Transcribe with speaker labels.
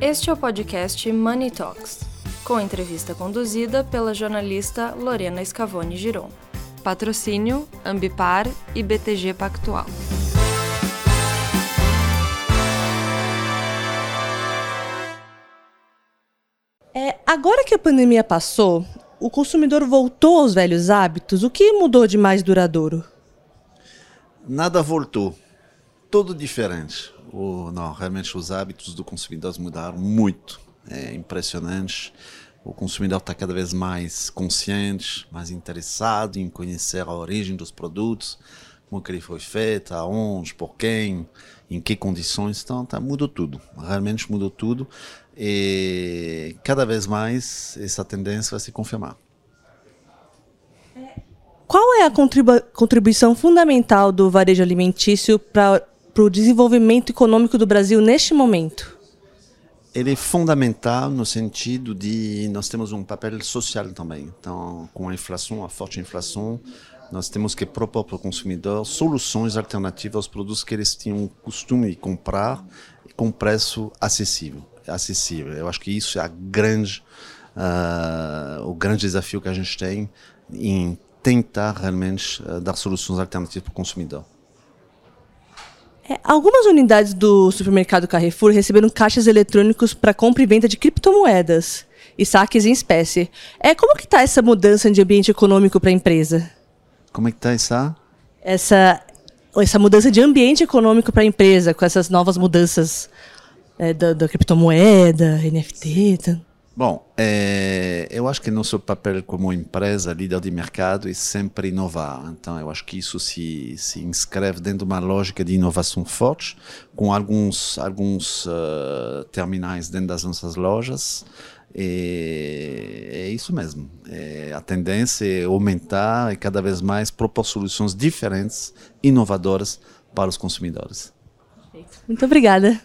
Speaker 1: Este é o podcast Money Talks, com entrevista conduzida pela jornalista Lorena Scavone Giron. Patrocínio Ambipar e BTG Pactual.
Speaker 2: É, agora que a pandemia passou, o consumidor voltou aos velhos hábitos. O que mudou de mais duradouro?
Speaker 3: Nada voltou. Tudo diferente. O, não, realmente os hábitos do consumidor mudaram muito. É impressionante. O consumidor está cada vez mais consciente, mais interessado em conhecer a origem dos produtos, como que ele foi feito, aonde, por quem, em que condições. Então, tá, mudou tudo. Realmente mudou tudo. E cada vez mais essa tendência vai se confirmar.
Speaker 2: Qual é a contribu contribuição fundamental do varejo alimentício para o desenvolvimento econômico do Brasil neste momento?
Speaker 3: Ele é fundamental no sentido de nós temos um papel social também. Então, com a inflação, a forte inflação, nós temos que propor para o consumidor soluções alternativas aos produtos que eles tinham costume de comprar com preço acessível acessível. Eu acho que isso é grande, uh, o grande desafio que a gente tem em tentar realmente uh, dar soluções alternativas para o consumidor.
Speaker 2: É, algumas unidades do supermercado Carrefour receberam caixas eletrônicos para compra e venda de criptomoedas e saques em espécie. É, como que está essa mudança de ambiente econômico para a empresa?
Speaker 3: Como é que está essa?
Speaker 2: Essa, essa mudança de ambiente econômico para a empresa, com essas novas mudanças é, da, da, criptomoeda, NFT.
Speaker 3: Bom, é, eu acho que nosso papel como empresa, líder de mercado, é sempre inovar. Então, eu acho que isso se, se inscreve dentro de uma lógica de inovação forte, com alguns, alguns uh, terminais dentro das nossas lojas. E é isso mesmo. É, a tendência é aumentar e cada vez mais propor soluções diferentes, inovadoras para os consumidores.
Speaker 2: Muito obrigada.